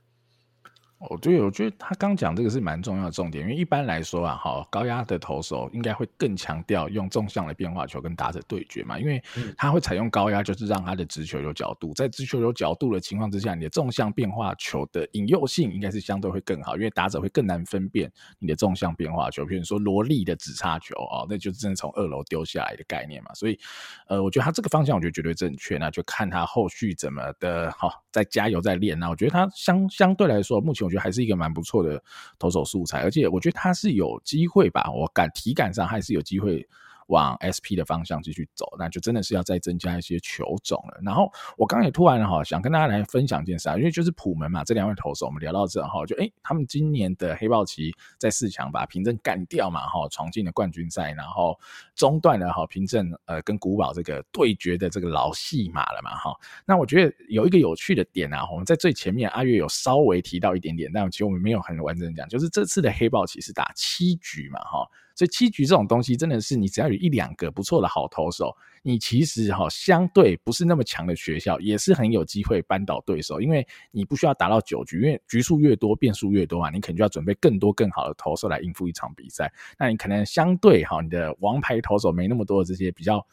哦，对，我觉得他刚讲这个是蛮重要的重点，因为一般来说啊，哈，高压的投手应该会更强调用纵向的变化球跟打者对决嘛，因为他会采用高压，就是让他的直球有角度，在直球有角度的情况之下，你的纵向变化球的引诱性应该是相对会更好，因为打者会更难分辨你的纵向变化球，比如说罗力的直叉球哦，那就是真的从二楼丢下来的概念嘛，所以呃，我觉得他这个方向我觉得绝对正确，那就看他后续怎么的，好，再加油再练，那我觉得他相相对来说，目前。我觉得还是一个蛮不错的投手素材，而且我觉得他是有机会吧，我感体感上还是有机会。往 SP 的方向继续走，那就真的是要再增加一些球种了。然后我刚也突然哈想跟大家来分享一件事啊，因为就是普门嘛，这两位投手我们聊到这哈，就诶他们今年的黑豹旗在四强把平镇干掉嘛哈，闯进了冠军赛，然后中断了哈平镇呃跟古堡这个对决的这个老戏码了嘛哈。那我觉得有一个有趣的点啊，我们在最前面阿月有稍微提到一点点，但其实我们没有很完整讲，就是这次的黑豹旗是打七局嘛哈。所以七局这种东西真的是，你只要有一两个不错的好投手，你其实哈相对不是那么强的学校，也是很有机会扳倒对手。因为你不需要打到九局，因为局数越多，变数越多啊，你可能就要准备更多更好的投手来应付一场比赛。那你可能相对哈，你的王牌投手没那么多的这些比较，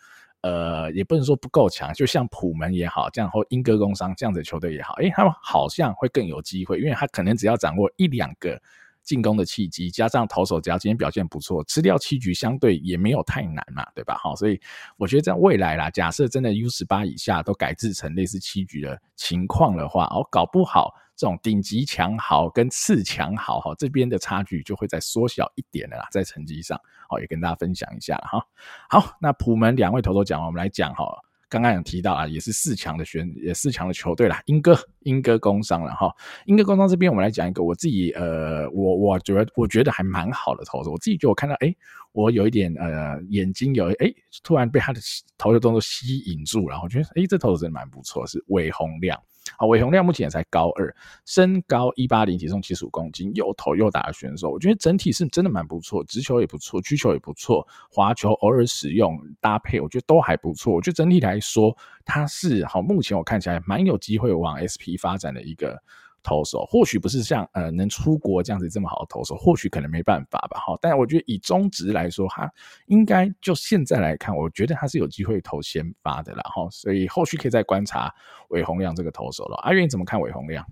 呃，也不能说不够强，就像普门也好，这样或英歌工商这样子的球队也好，诶，他们好像会更有机会，因为他可能只要掌握一两个。进攻的契机，加上投手只要今天表现不错，吃掉七局相对也没有太难嘛，对吧？好，所以我觉得在未来啦，假设真的 U 十八以下都改制成类似七局的情况的话，哦，搞不好这种顶级强豪跟次强豪哈这边的差距就会再缩小一点了啦，在成绩上，好，也跟大家分享一下了哈。好，那普门两位投手讲完，我们来讲哈。刚刚有提到啊，也是四强的选，也四强的球队啦。英哥，英哥工商了哈。英哥工商这边，我们来讲一个我自己呃，我我觉得我觉得还蛮好的投资。我自己就我看到哎，我有一点呃眼睛有哎，突然被他的投球动作吸引住，然后我觉得哎，这投手真的蛮不错，是魏洪亮。啊，韦洪亮目前也才高二，身高一八零，体重七十五公斤，又投又打的选手，我觉得整体是真的蛮不错，直球也不错，曲球也不错，滑球偶尔使用搭配，我觉得都还不错。我觉得整体来说，他是好，目前我看起来蛮有机会往 SP 发展的一个。投手或许不是像呃能出国这样子这么好的投手，或许可能没办法吧。哈，但我觉得以中职来说，他应该就现在来看，我觉得他是有机会投先发的啦。哈，所以后续可以再观察韦鸿亮这个投手了。阿、啊、愿怎么看韦鸿亮？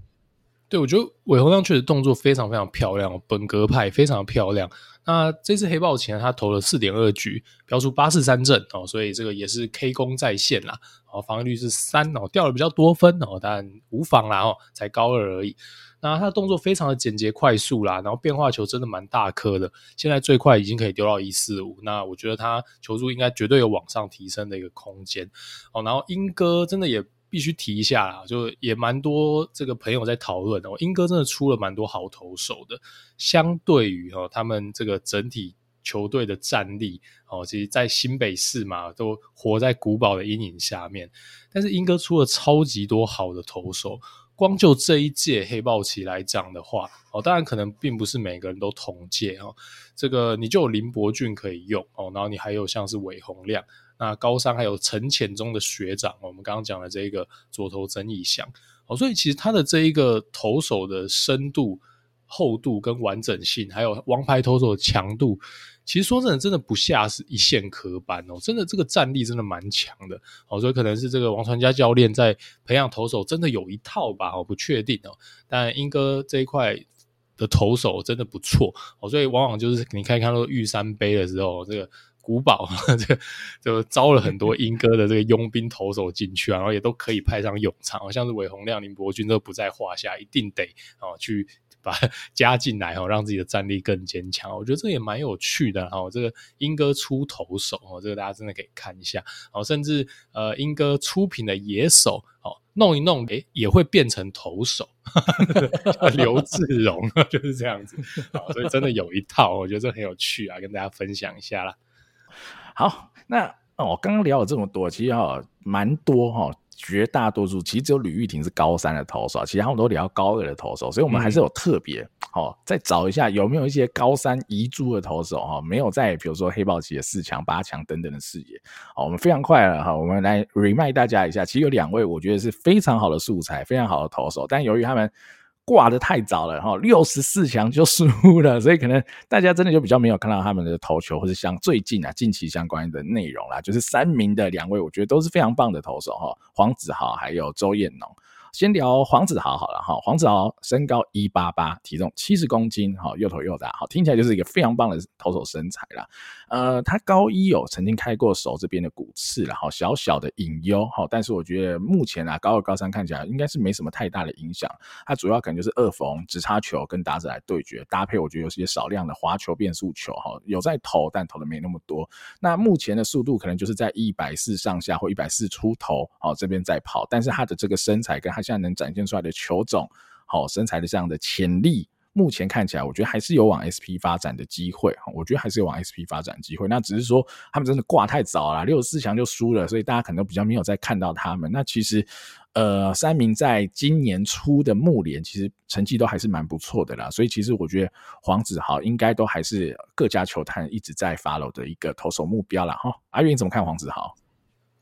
对，我觉得韦洪亮确实动作非常非常漂亮，本格派非常漂亮。那这次黑豹前他投了四点二局，飙出八四三振哦，所以这个也是 K 攻在线啦。哦，防御率是三哦，掉了比较多分哦，但无妨啦哦，才高二而已。那他的动作非常的简洁快速啦，然后变化球真的蛮大颗的，现在最快已经可以丢到一四五。那我觉得他球速应该绝对有往上提升的一个空间哦。然后莺歌真的也。必须提一下啦，就也蛮多这个朋友在讨论哦，英哥真的出了蛮多好投手的，相对于哦他们这个整体球队的战力哦，其实，在新北市嘛，都活在古堡的阴影下面。但是，英哥出了超级多好的投手。光就这一届黑豹旗来讲的话，哦，当然可能并不是每个人都同届哦。这个你就有林伯俊可以用哦，然后你还有像是韦洪亮，那高三还有陈潜中的学长，我们刚刚讲的这一个左投曾义祥哦，所以其实他的这一个投手的深度、厚度跟完整性，还有王牌投手的强度。其实说真的，真的不下是一线科班哦，真的这个战力真的蛮强的哦，所以可能是这个王传家教练在培养投手真的有一套吧，我不确定哦。但莺歌这一块的投手真的不错哦，所以往往就是你可以看到玉山杯的时候，这个古堡 这个就招了很多莺歌的这个佣兵投手进去啊，然后也都可以派上用场，像是韦宏亮、林伯君都不在话下，一定得哦去。把 加进来哦，让自己的战力更坚强。我觉得这也蛮有趣的哈。这个英哥出投手哦，这个大家真的可以看一下哦。甚至呃，莺歌出品的野手哦，弄一弄诶也会变成投手。刘志荣就是这样子，所以真的有一套，我觉得这很有趣啊，跟大家分享一下啦。好，那哦，刚刚聊了这么多，其实哈蛮多哈。绝大多数其实只有吕玉婷是高三的投手，其他我们都聊高二的投手，所以我们还是有特别哦、再找一下有没有一些高三遗珠的投手哈、哦，没有在比如说黑豹旗的四强、八强等等的视野。好、哦，我们非常快了哈、哦，我们来 remind 大家一下，其实有两位我觉得是非常好的素材，非常好的投手，但由于他们。挂得太早了哈，六十四强就输了，所以可能大家真的就比较没有看到他们的投球，或是像最近啊近期相关的内容啦。就是三名的两位，我觉得都是非常棒的投手哈，黄子豪还有周彦农。先聊黄子豪好了哈，黄子豪身高一八八，体重七十公斤，哈，又头又大，好，听起来就是一个非常棒的投手身材啦。呃，他高一有曾经开过手这边的骨刺，然后小小的隐忧，哈，但是我觉得目前啊，高二高三看起来应该是没什么太大的影响。他主要可能就是二缝直插球跟打者来对决搭配，我觉得有些少量的滑球变速球，哈，有在投，但投的没那么多。那目前的速度可能就是在一百四上下或一百四出头，好，这边在跑，但是他的这个身材跟他现在能展现出来的球种，好身材的这样的潜力，目前看起来，我觉得还是有往 SP 发展的机会。我觉得还是有往 SP 发展机会。那只是说他们真的挂太早了，六十四强就输了，所以大家可能都比较没有再看到他们。那其实，呃，三名在今年初的幕联，其实成绩都还是蛮不错的啦。所以其实我觉得黄子豪应该都还是各家球探一直在 follow 的一个投手目标了哈。阿云你怎么看黄子豪？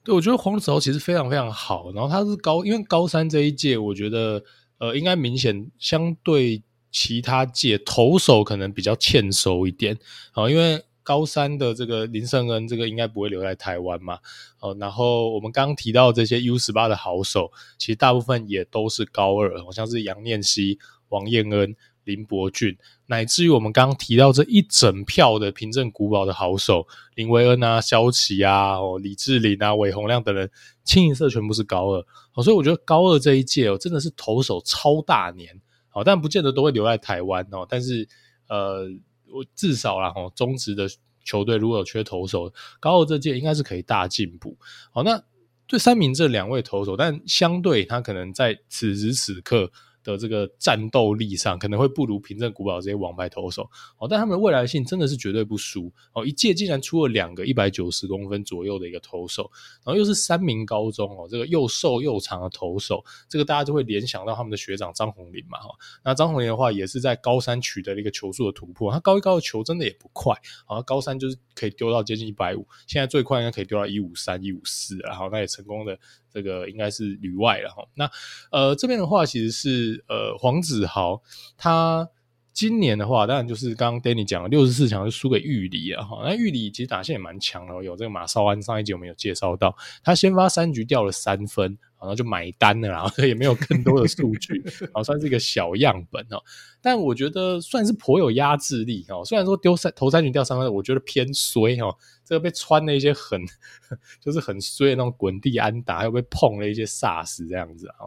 对，我觉得黄子豪其实非常非常好，然后他是高，因为高三这一届，我觉得呃，应该明显相对其他届投手可能比较欠收一点，哦，因为高三的这个林胜恩这个应该不会留在台湾嘛，哦，然后我们刚刚提到这些 U 十八的好手，其实大部分也都是高二，好像是杨念熙、王彦恩。林伯俊，乃至于我们刚刚提到这一整票的平镇古堡的好手林维恩啊、萧琪啊、哦李志霖啊、韦洪亮等人，清一色全部是高二，哦，所以我觉得高二这一届哦，真的是投手超大年，哦，但不见得都会留在台湾哦，但是呃，我至少啦，哦，中职的球队如果有缺投手，高二这届应该是可以大进步，好，那对三名这两位投手，但相对他可能在此时此刻。的这个战斗力上可能会不如平镇古堡这些王牌投手哦，但他们的未来性真的是绝对不输哦。一届竟然出了两个一百九十公分左右的一个投手，然后又是三名高中哦，这个又瘦又长的投手，这个大家就会联想到他们的学长张宏林嘛哈。那张宏林的话也是在高三取得了一个球速的突破，他高一高的球真的也不快，好像高三就是可以丢到接近一百五，现在最快应该可以丢到一五三一五四，然后那也成功的。这个应该是旅外了哈。那呃这边的话，其实是呃黄子豪，他今年的话，当然就是刚刚 Danny 讲了，六十四强是输给玉里啊哈。那玉里其实打线也蛮强的，有这个马少安，上一集我们有介绍到，他先发三局掉了三分。然后就买单了，然 后也没有更多的数据，然后算是一个小样本哦。但我觉得算是颇有压制力哦。虽然说丢三投三局掉三分，我觉得偏衰哦。这个被穿了一些很 就是很衰的那种滚地安打，还有被碰了一些煞死这样子啊。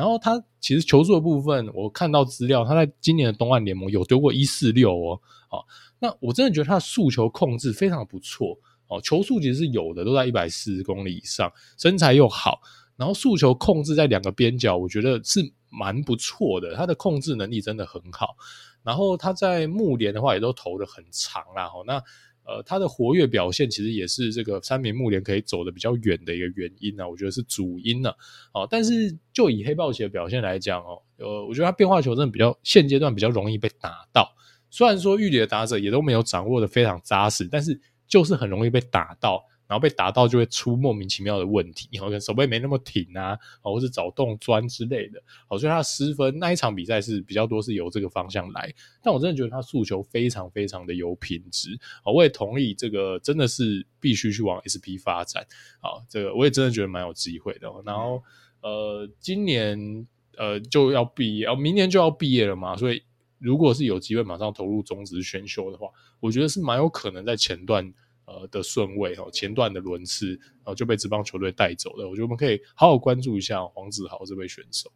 然后他其实球速的部分，我看到资料，他在今年的东岸联盟有丢过一四六哦。哦，那我真的觉得他的速球控制非常不错哦。球速其实是有的，都在一百四十公里以上，身材又好。然后速球控制在两个边角，我觉得是蛮不错的。他的控制能力真的很好。然后他在木联的话也都投得很长啦。哦那呃，他的活跃表现其实也是这个三名木莲可以走的比较远的一个原因呢、我觉得是主因呢、哦，但是就以黑豹旗的表现来讲哦，呃，我觉得他变化球真的比较现阶段比较容易被打到。虽然说玉里的打者也都没有掌握的非常扎实，但是就是很容易被打到。然后被打到就会出莫名其妙的问题，然后手背没那么挺啊，或是找洞钻之类的，好，所以他的失分那一场比赛是比较多是由这个方向来，但我真的觉得他诉求非常非常的有品质，我也同意这个真的是必须去往 SP 发展，好，这个我也真的觉得蛮有机会的，然后呃，今年呃就要毕业，哦，明年就要毕业了嘛，所以如果是有机会马上投入中职选秀的话，我觉得是蛮有可能在前段。呃的顺位哦，前段的轮次哦就被职棒球队带走了。我觉得我们可以好好关注一下黄子豪这位选手。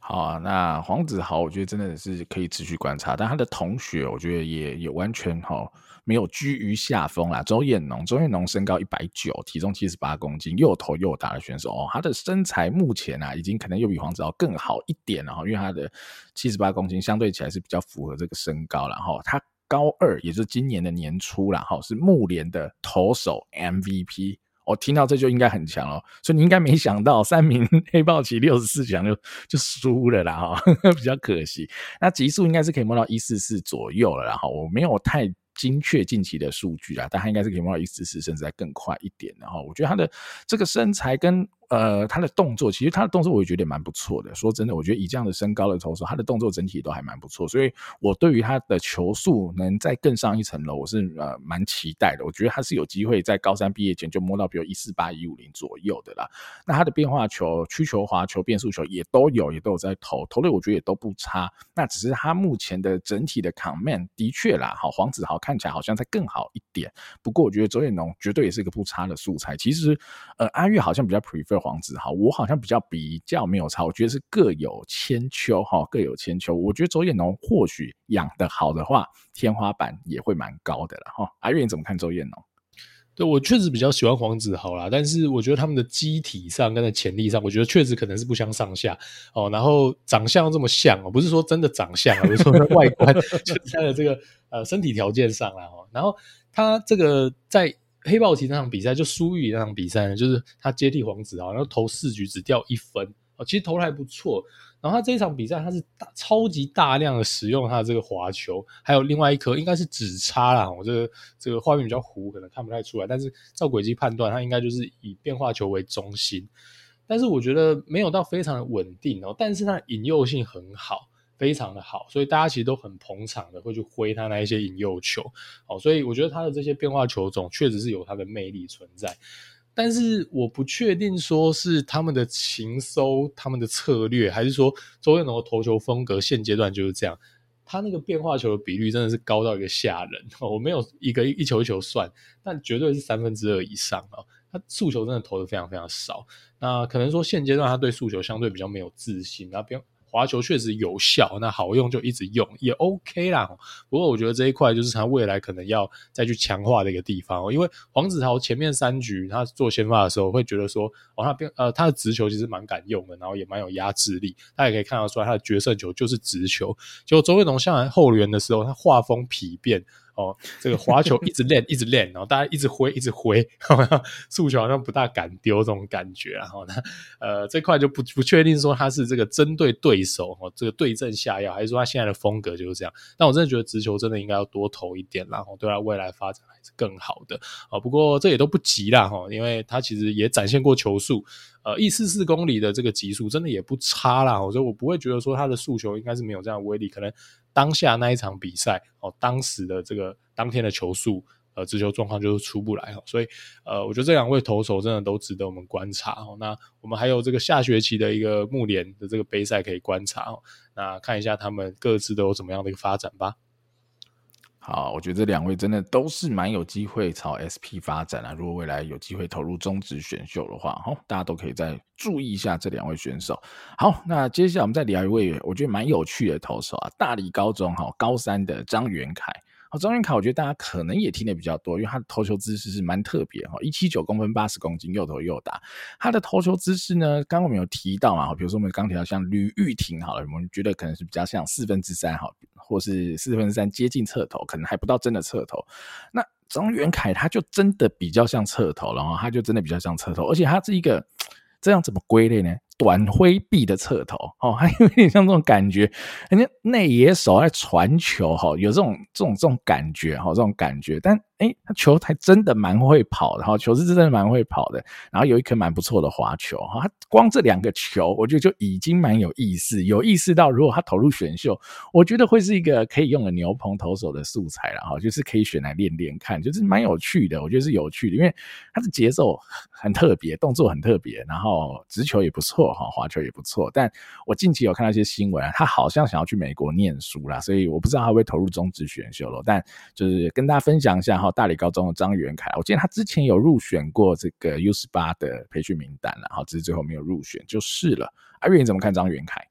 好啊，那黄子豪我觉得真的是可以持续观察，但他的同学我觉得也也完全哈没有居于下风啦。周彦农，周彦农身高一百九，体重七十八公斤，又头又大的选手哦。他的身材目前啊已经可能又比黄子豪更好一点了哈，因为他的七十八公斤相对起来是比较符合这个身高，然后他。高二，也就是今年的年初啦，哈，是木联的投手 MVP。我听到这就应该很强哦，所以你应该没想到三名 黑豹旗六十四强就就输了啦，哈，比较可惜。那极速应该是可以摸到一四四左右了，然后我没有太。精确近期的数据啊，但他应该是可以摸到一四四，甚至再更快一点。然后我觉得他的这个身材跟呃他的动作，其实他的动作我也觉得蛮不错的。说真的，我觉得以这样的身高的投手，他的动作整体都还蛮不错。所以我对于他的球速能再更上一层楼，我是呃蛮期待的。我觉得他是有机会在高三毕业前就摸到比如一四八一五零左右的啦。那他的变化球、曲球、滑球、变速球也都有，也都有在投，投的我觉得也都不差。那只是他目前的整体的 command 的确啦，好黄子豪看。起来好像在更好一点，不过我觉得周彦农绝对也是一个不差的素材。其实，呃，阿月好像比较 prefer 黄子豪，我好像比较比较没有差。我觉得是各有千秋哈，各有千秋。我觉得周彦农或许养得好的话，天花板也会蛮高的了哈。阿月你怎么看周彦农？对，我确实比较喜欢黄子豪啦，但是我觉得他们的机体上跟在潜力上，我觉得确实可能是不相上下哦。然后长相这么像哦，不是说真的长相啊，我是说外观，就是他的这个呃身体条件上啦。然后他这个在黑豹旗那场比赛就输于那场比赛呢，就是他接替黄子豪，然后投四局只掉一分啊，其实投的还不错。然后他这一场比赛，他是大超级大量的使用他的这个滑球，还有另外一颗应该是指叉啦。我这个这个画面比较糊，可能看不太出来。但是照轨迹判断，他应该就是以变化球为中心。但是我觉得没有到非常的稳定哦，但是他的引诱性很好，非常的好，所以大家其实都很捧场的会去挥他那一些引诱球。哦，所以我觉得他的这些变化球种确实是有他的魅力存在。但是我不确定说是他们的情搜、他们的策略，还是说周彦农的投球风格现阶段就是这样。他那个变化球的比率真的是高到一个吓人，我没有一个一球一球算，但绝对是三分之二以上啊！他速球真的投的非常非常少，那可能说现阶段他对速球相对比较没有自信，那边。滑球确实有效，那好用就一直用也 OK 啦。不过我觉得这一块就是他未来可能要再去强化的一个地方哦。因为黄子豪前面三局他做先发的时候，会觉得说哦，他变呃他的直球其实蛮敢用的，然后也蛮有压制力。大家也可以看得出来，他的决胜球就是直球。结果周彦农上来后援的时候，他画风丕变。哦，这个滑球一直练，一直练，然后大家一直挥，一直挥，速球好像不大敢丢这种感觉。然后呢，呃，这块就不不确定说他是这个针对对手哦，这个对症下药，还是说他现在的风格就是这样。但我真的觉得直球真的应该要多投一点，然后对他未来发展是更好的。啊，不过这也都不急啦哈，因为他其实也展现过球速，呃，一四四公里的这个极速真的也不差啦。所以我不会觉得说他的速球应该是没有这样的威力，可能。当下那一场比赛哦，当时的这个当天的球速，呃，直球状况就是出不来哈，所以呃，我觉得这两位投手真的都值得我们观察哦。那我们还有这个下学期的一个木联的这个杯赛可以观察哦，那看一下他们各自都有怎么样的一个发展吧。好，我觉得这两位真的都是蛮有机会朝 SP 发展啊。如果未来有机会投入中职选秀的话，哦，大家都可以再注意一下这两位选手。好，那接下来我们再聊一位我觉得蛮有趣的投手啊，大理高中哈高三的张元凯。好，张元凯，我觉得大家可能也听得比较多，因为他的投球姿势是蛮特别哈，一七九公分，八十公斤，又投又打。他的投球姿势呢，刚刚我们有提到嘛，比如说我们刚提到像吕玉婷，好了，我们觉得可能是比较像四分之三哈，或是四分之三接近侧投，可能还不到真的侧投。那张元凯他就真的比较像侧投，然后他就真的比较像侧投，而且他是一个这样怎么归类呢？短挥臂的侧头哦，还有点像这种感觉，人家内野手在传球哈，有这种这种这种感觉哈，这种感觉，但。哎，他球还真的蛮会跑的哈，球是真的蛮会跑的，然后有一颗蛮不错的滑球哈，他光这两个球，我觉得就已经蛮有意思，有意识到如果他投入选秀，我觉得会是一个可以用的牛棚投手的素材了哈，就是可以选来练练看，就是蛮有趣的，我觉得是有趣的，因为他的节奏很特别，动作很特别，然后直球也不错哈，滑球也不错，但我近期有看到一些新闻，他好像想要去美国念书啦，所以我不知道他会不会投入中职选秀了，但就是跟大家分享一下哈。大理高中的张元凯，我记得他之前有入选过这个 U 十八的培训名单，然后只是最后没有入选就是了。阿月你怎么看张元凯？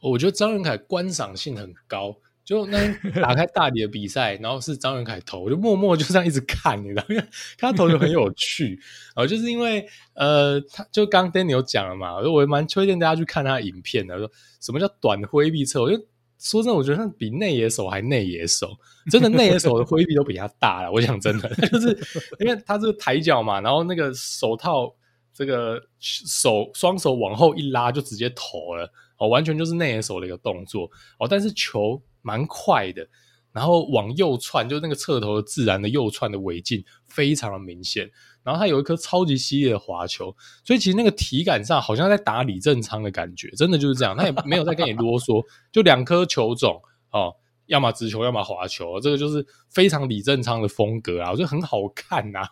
我觉得张元凯观赏性很高，就那打开大理的比赛，然后是张元凯投，我就默默就这样一直看，你知道吗？因为他投就很有趣，哦，就是因为呃，他就刚 Daniel 讲了嘛，我我蛮推荐大家去看他的影片的，说什么叫短挥臂侧，我觉得。说真的，我觉得他比内野手还内野手，真的内野手的挥臂都比他大了。我想真的，就是因为他这个抬脚嘛，然后那个手套这个手双手往后一拉就直接投了哦，完全就是内野手的一个动作哦。但是球蛮快的，然后往右窜，就那个侧头的自然的右窜的尾劲非常的明显。然后他有一颗超级犀利的滑球，所以其实那个体感上好像在打李正昌的感觉，真的就是这样。他也没有在跟你啰嗦，就两颗球种哦，要么直球，要么滑球，这个就是非常李正昌的风格啊，我觉得很好看呐。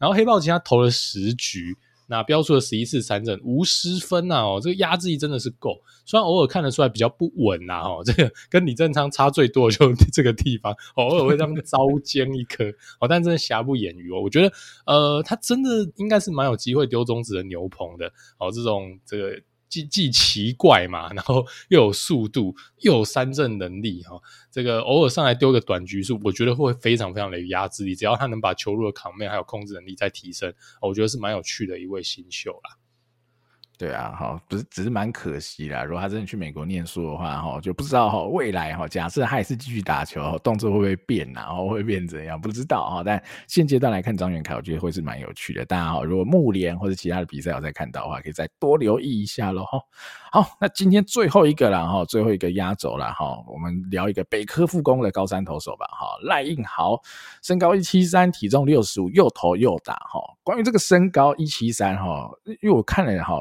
然后黑豹其实他投了十局。那标出了十一次三振，无失分呐哦，这个压制力真的是够。虽然偶尔看得出来比较不稳呐哦，这个跟李正昌差最多的就 这个地方，偶尔会这样 糟尖一颗哦，但真的瑕不掩瑜哦。我觉得呃，他真的应该是蛮有机会丢中指的牛棚的哦，这种这个。既既奇怪嘛，然后又有速度，又有三振能力哈。这个偶尔上来丢个短局数，我觉得会非常非常的有压制力。只要他能把球路的抗面还有控制能力再提升，我觉得是蛮有趣的一位新秀啦。对啊，哈，不是，只是蛮可惜啦。如果他真的去美国念书的话，哈，就不知道哈未来哈，假设他也是继续打球，动作会不会变啊？然后会变怎样？不知道哈。但现阶段来看，张元凯，我觉得会是蛮有趣的。大家哈，如果木联或者其他的比赛有再看到的话，可以再多留意一下喽。哈，好，那今天最后一个了哈，最后一个压轴了哈，我们聊一个北科复工的高三投手吧。哈，赖应豪，身高一七三，体重六十五，又投又打。哈，关于这个身高一七三哈，因为我看了哈。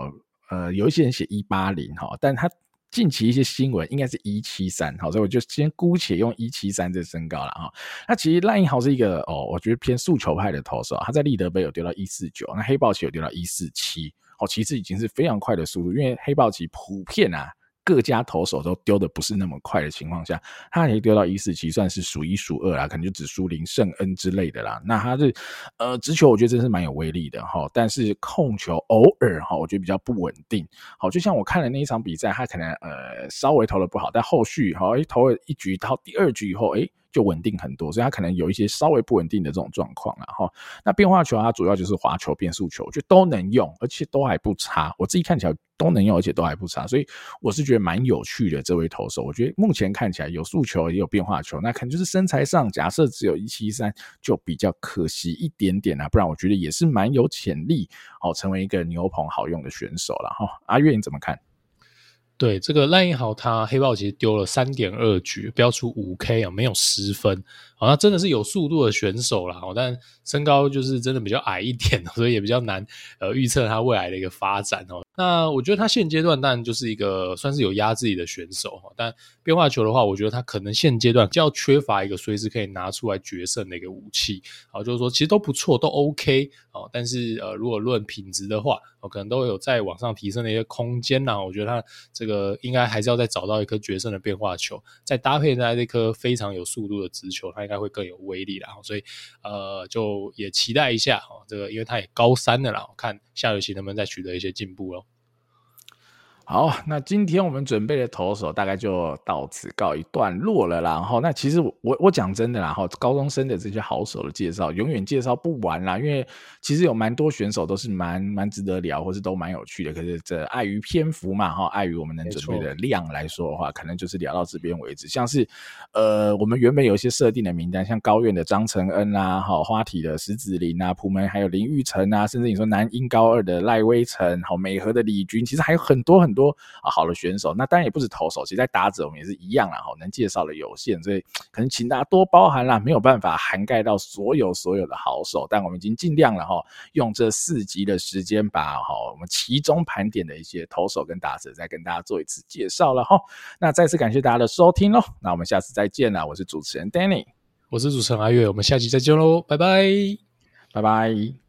呃，有一些人写一八零哈，但他近期一些新闻应该是一七三，好，所以我就先姑且用一七三这身高了哈。那其实赖英豪是一个哦，我觉得偏速球派的投手，他在立德杯有丢到一四九，那黑豹旗有丢到一四七，哦，其实已经是非常快的速度，因为黑豹旗普遍啊。各家投手都丢的不是那么快的情况下，他也丢到一四七，算是数一数二啦，可能就只输林胜恩之类的啦。那他是呃直球，我觉得真是蛮有威力的哈，但是控球偶尔哈，我觉得比较不稳定。好，就像我看了那一场比赛，他可能呃稍微投的不好，但后续哈，诶投了一局到第二局以后，诶就稳定很多，所以他可能有一些稍微不稳定的这种状况了哈。那变化球它主要就是滑球、变速球，就都能用，而且都还不差。我自己看起来都能用，而且都还不差，所以我是觉得蛮有趣的这位投手。我觉得目前看起来有速球也有变化球，那可能就是身材上假设只有一七三就比较可惜一点点啊。不然我觉得也是蛮有潜力哦，成为一个牛棚好用的选手了哈。阿月你怎么看？对这个赖英豪，他黑豹其实丢了三点二局，标出五 K 啊，没有失分。好，那真的是有速度的选手啦，哦但身高就是真的比较矮一点，所以也比较难呃预测他未来的一个发展哦。那我觉得他现阶段当然就是一个算是有压制力的选手哈，但变化球的话，我觉得他可能现阶段较缺乏一个随时可以拿出来决胜的一个武器。好，就是说其实都不错，都 OK 哦，但是呃如果论品质的话，哦可能都有再往上提升的一些空间呐。我觉得他这个应该还是要再找到一颗决胜的变化球，再搭配在这颗非常有速度的直球，他。应该会更有威力啦，所以呃，就也期待一下哦，这个因为他也高三了啦，看下学期能不能再取得一些进步喽。好，那今天我们准备的投手大概就到此告一段落了啦。然后，那其实我我讲真的啦，哈，高中生的这些好手的介绍永远介绍不完啦，因为其实有蛮多选手都是蛮蛮值得聊，或是都蛮有趣的。可是这碍于篇幅嘛，哈，碍于我们能准备的量来说的话，可能就是聊到这边为止。像是呃，我们原本有一些设定的名单，像高院的张承恩啊，哈，花体的石子林啊，普门还有林玉成啊，甚至你说南英高二的赖威成，好，美和的李军，其实还有很多很多。啊，好的选手，那当然也不止投手，其实在打者我们也是一样啦，哈，能介绍的有限，所以 可能请大家多包涵啦，没有办法涵盖到所有所有的好手，但我们已经尽量了哈，用这四集的时间把哈我们其中盘点的一些投手跟打者再跟大家做一次介绍了哈，那再次感谢大家的收听喽，那我们下次再见啦，我是主持人 Danny，我是主持人阿月，我们下期再见喽，拜拜，拜拜。